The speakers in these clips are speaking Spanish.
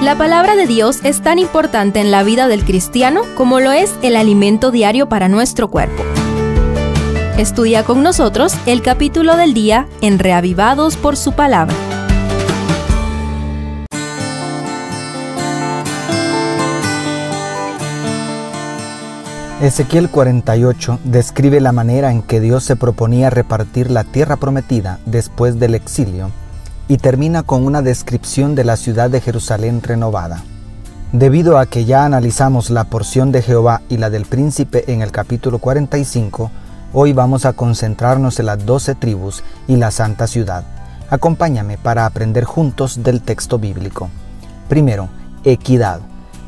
La palabra de Dios es tan importante en la vida del cristiano como lo es el alimento diario para nuestro cuerpo. Estudia con nosotros el capítulo del día en Reavivados por su palabra. Ezequiel 48 describe la manera en que Dios se proponía repartir la tierra prometida después del exilio y termina con una descripción de la ciudad de Jerusalén renovada. Debido a que ya analizamos la porción de Jehová y la del príncipe en el capítulo 45, hoy vamos a concentrarnos en las doce tribus y la santa ciudad. Acompáñame para aprender juntos del texto bíblico. Primero, equidad.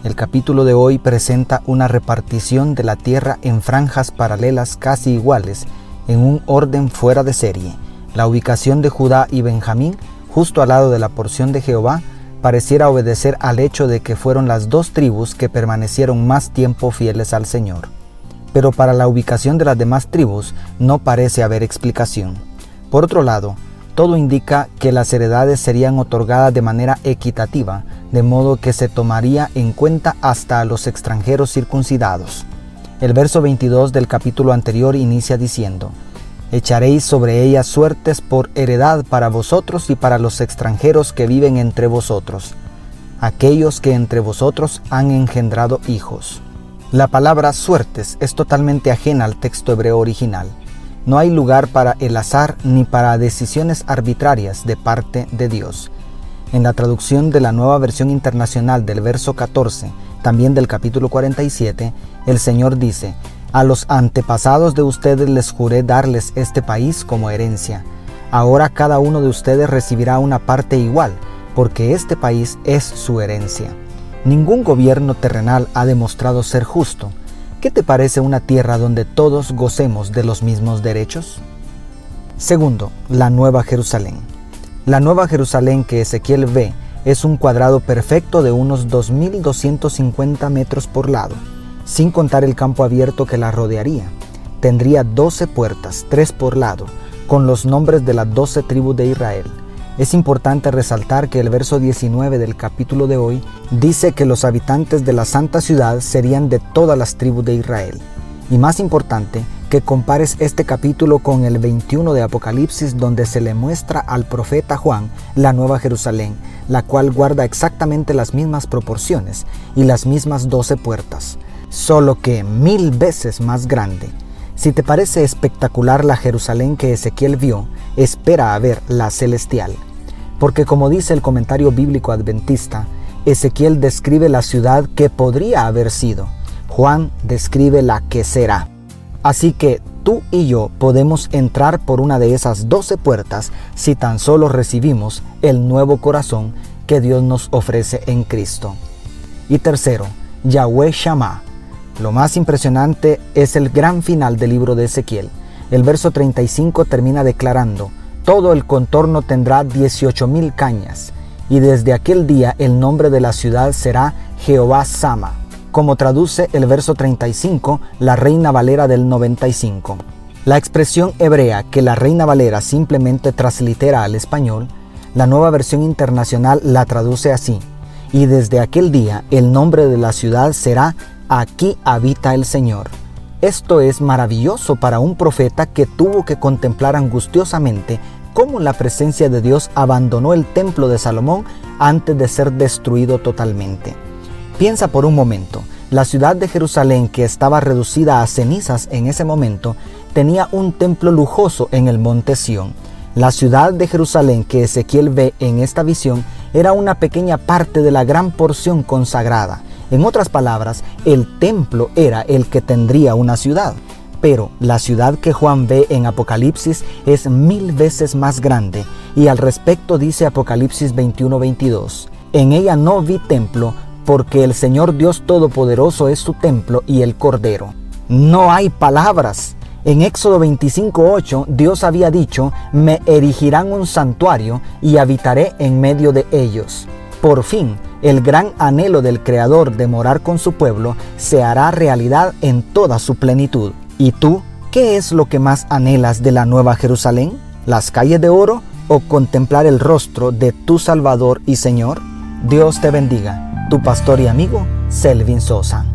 El capítulo de hoy presenta una repartición de la tierra en franjas paralelas casi iguales, en un orden fuera de serie. La ubicación de Judá y Benjamín justo al lado de la porción de Jehová, pareciera obedecer al hecho de que fueron las dos tribus que permanecieron más tiempo fieles al Señor. Pero para la ubicación de las demás tribus no parece haber explicación. Por otro lado, todo indica que las heredades serían otorgadas de manera equitativa, de modo que se tomaría en cuenta hasta a los extranjeros circuncidados. El verso 22 del capítulo anterior inicia diciendo, Echaréis sobre ellas suertes por heredad para vosotros y para los extranjeros que viven entre vosotros, aquellos que entre vosotros han engendrado hijos. La palabra suertes es totalmente ajena al texto hebreo original. No hay lugar para el azar ni para decisiones arbitrarias de parte de Dios. En la traducción de la nueva versión internacional del verso 14, también del capítulo 47, el Señor dice, a los antepasados de ustedes les juré darles este país como herencia. Ahora cada uno de ustedes recibirá una parte igual, porque este país es su herencia. Ningún gobierno terrenal ha demostrado ser justo. ¿Qué te parece una tierra donde todos gocemos de los mismos derechos? Segundo, la Nueva Jerusalén. La Nueva Jerusalén que Ezequiel ve es un cuadrado perfecto de unos 2.250 metros por lado sin contar el campo abierto que la rodearía. Tendría doce puertas, tres por lado, con los nombres de las doce tribus de Israel. Es importante resaltar que el verso 19 del capítulo de hoy dice que los habitantes de la santa ciudad serían de todas las tribus de Israel. Y más importante, que compares este capítulo con el 21 de Apocalipsis donde se le muestra al profeta Juan la nueva Jerusalén, la cual guarda exactamente las mismas proporciones y las mismas doce puertas solo que mil veces más grande. Si te parece espectacular la Jerusalén que Ezequiel vio, espera a ver la celestial. Porque como dice el comentario bíblico adventista, Ezequiel describe la ciudad que podría haber sido. Juan describe la que será. Así que tú y yo podemos entrar por una de esas doce puertas si tan solo recibimos el nuevo corazón que Dios nos ofrece en Cristo. Y tercero, Yahweh Shammah, lo más impresionante es el gran final del libro de Ezequiel. El verso 35 termina declarando, todo el contorno tendrá 18 mil cañas, y desde aquel día el nombre de la ciudad será Jehová Sama, como traduce el verso 35 la Reina Valera del 95. La expresión hebrea que la Reina Valera simplemente translitera al español, la nueva versión internacional la traduce así, y desde aquel día el nombre de la ciudad será Aquí habita el Señor. Esto es maravilloso para un profeta que tuvo que contemplar angustiosamente cómo la presencia de Dios abandonó el templo de Salomón antes de ser destruido totalmente. Piensa por un momento, la ciudad de Jerusalén que estaba reducida a cenizas en ese momento tenía un templo lujoso en el monte Sión. La ciudad de Jerusalén que Ezequiel ve en esta visión era una pequeña parte de la gran porción consagrada. En otras palabras, el templo era el que tendría una ciudad. Pero la ciudad que Juan ve en Apocalipsis es mil veces más grande y al respecto dice Apocalipsis 21-22, en ella no vi templo porque el Señor Dios Todopoderoso es su templo y el Cordero. No hay palabras. En Éxodo 25:8 Dios había dicho, me erigirán un santuario y habitaré en medio de ellos. Por fin, el gran anhelo del Creador de morar con su pueblo se hará realidad en toda su plenitud. ¿Y tú, qué es lo que más anhelas de la Nueva Jerusalén? ¿Las calles de oro o contemplar el rostro de tu Salvador y Señor? Dios te bendiga, tu pastor y amigo Selvin Sosa.